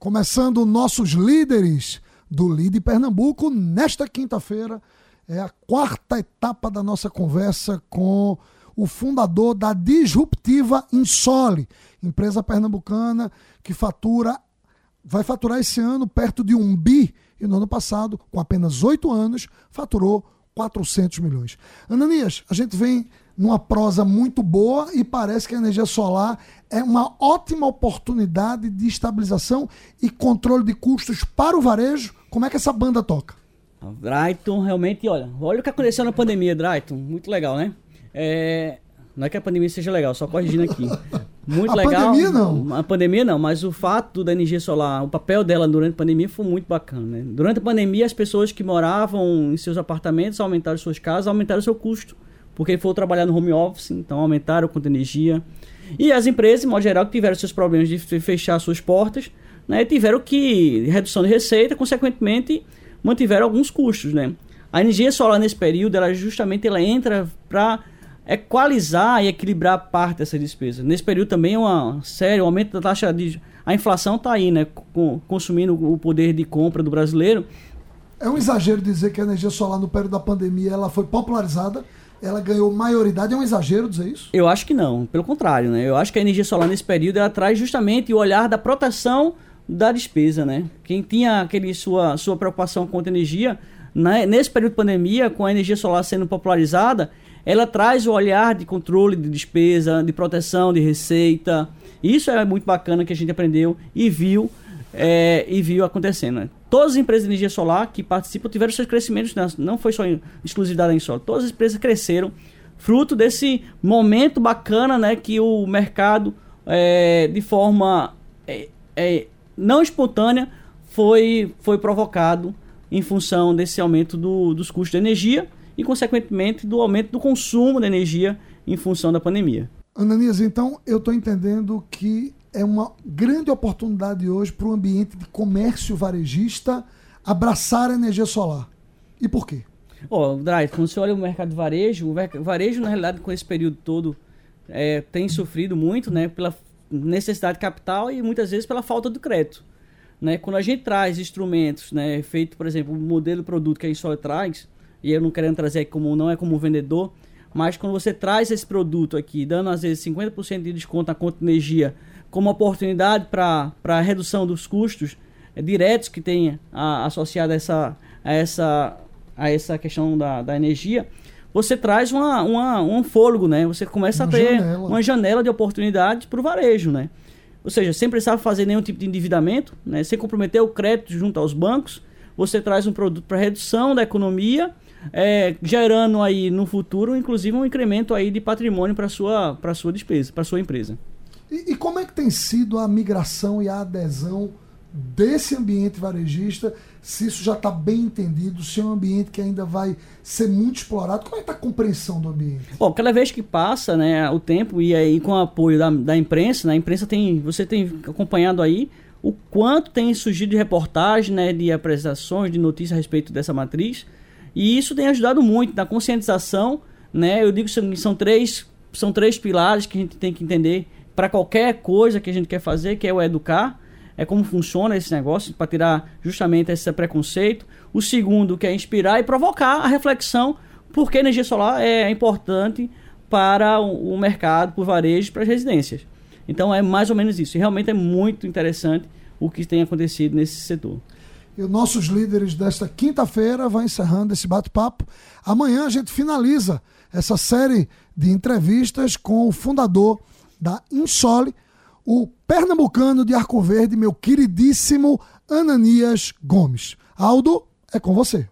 Começando nossos líderes do Lide Pernambuco nesta quinta-feira. É a quarta etapa da nossa conversa com o fundador da disruptiva Insole, empresa pernambucana que fatura, vai faturar esse ano perto de um bi e no ano passado, com apenas oito anos, faturou 400 milhões. Ananias, a gente vem numa prosa muito boa e parece que a energia solar é uma ótima oportunidade de estabilização e controle de custos para o varejo. Como é que essa banda toca? Drayton, realmente, olha, olha o que aconteceu na pandemia, Drayton, muito legal, né? É, não é que a pandemia seja legal, só corrigindo aqui. Muito a legal. A pandemia não. A pandemia não, mas o fato da energia solar, o papel dela durante a pandemia foi muito bacana. Né? Durante a pandemia, as pessoas que moravam em seus apartamentos aumentaram suas casas, aumentaram seu custo porque foram trabalhar no home office, então aumentaram o quanto de energia. E as empresas, em modo geral, que tiveram seus problemas de fechar suas portas, né, tiveram que redução de receita, consequentemente mantiveram alguns custos, né? A energia solar nesse período, ela justamente ela entra para equalizar e equilibrar parte dessa despesa. Nesse período também é uma sério, o aumento da taxa de a inflação está aí, né, consumindo o poder de compra do brasileiro. É um exagero dizer que a energia solar no período da pandemia ela foi popularizada ela ganhou maioridade. É um exagero dizer isso? Eu acho que não. Pelo contrário, né? Eu acho que a energia solar nesse período ela traz justamente o olhar da proteção da despesa, né? Quem tinha aquele sua, sua preocupação com a energia, né? nesse período de pandemia, com a energia solar sendo popularizada, ela traz o olhar de controle de despesa, de proteção de receita. Isso é muito bacana que a gente aprendeu e viu é, e viu acontecendo. Né? Todas as empresas de energia solar que participam tiveram seus crescimentos, né? não foi só exclusividade em solo, todas as empresas cresceram, fruto desse momento bacana né, que o mercado, é, de forma é, é, não espontânea, foi, foi provocado em função desse aumento do, dos custos de energia e, consequentemente, do aumento do consumo de energia em função da pandemia. Ananias, então eu estou entendendo que é uma grande oportunidade hoje para o ambiente de comércio varejista abraçar a energia solar. E por quê? Ó, oh, Drive, quando você olha o mercado de varejo, o varejo, na realidade, com esse período todo, é, tem sofrido muito, né, pela necessidade de capital e muitas vezes pela falta do crédito. Né? Quando a gente traz instrumentos, né, feito, por exemplo, o modelo de produto que a Insole traz, e eu não querendo trazer como não é como vendedor, mas quando você traz esse produto aqui, dando às vezes 50% de desconto na conta de energia como oportunidade para a redução dos custos é, diretos que tem a, associado a essa, a, essa, a essa questão da, da energia, você traz uma, uma, um fôlego, né? Você começa uma a ter janela. uma janela de oportunidade para o varejo, né? Ou seja, sem precisar fazer nenhum tipo de endividamento, né? sem comprometer o crédito junto aos bancos, você traz um produto para redução da economia, é, gerando aí no futuro, inclusive, um incremento aí de patrimônio para sua para sua despesa, para sua empresa. E, e, como é que tem sido a migração e a adesão desse ambiente varejista? Se isso já está bem entendido, se é um ambiente que ainda vai ser muito explorado, como é que está a compreensão do ambiente? Bom, cada vez que passa né, o tempo e aí com o apoio da, da imprensa, né, a imprensa tem, você tem acompanhado aí o quanto tem surgido de reportagem, né, de apresentações, de notícias a respeito dessa matriz, e isso tem ajudado muito na conscientização, né? Eu digo que são três, são três pilares que a gente tem que entender para qualquer coisa que a gente quer fazer, que é o educar, é como funciona esse negócio, para tirar justamente esse preconceito. O segundo, que é inspirar e provocar a reflexão, porque a energia solar é importante para o mercado, para o varejo, para as residências. Então é mais ou menos isso. E realmente é muito interessante o que tem acontecido nesse setor. E os nossos líderes desta quinta-feira vão encerrando esse bate-papo. Amanhã a gente finaliza essa série de entrevistas com o fundador da Insole, o pernambucano de Arco Verde, meu queridíssimo Ananias Gomes. Aldo, é com você.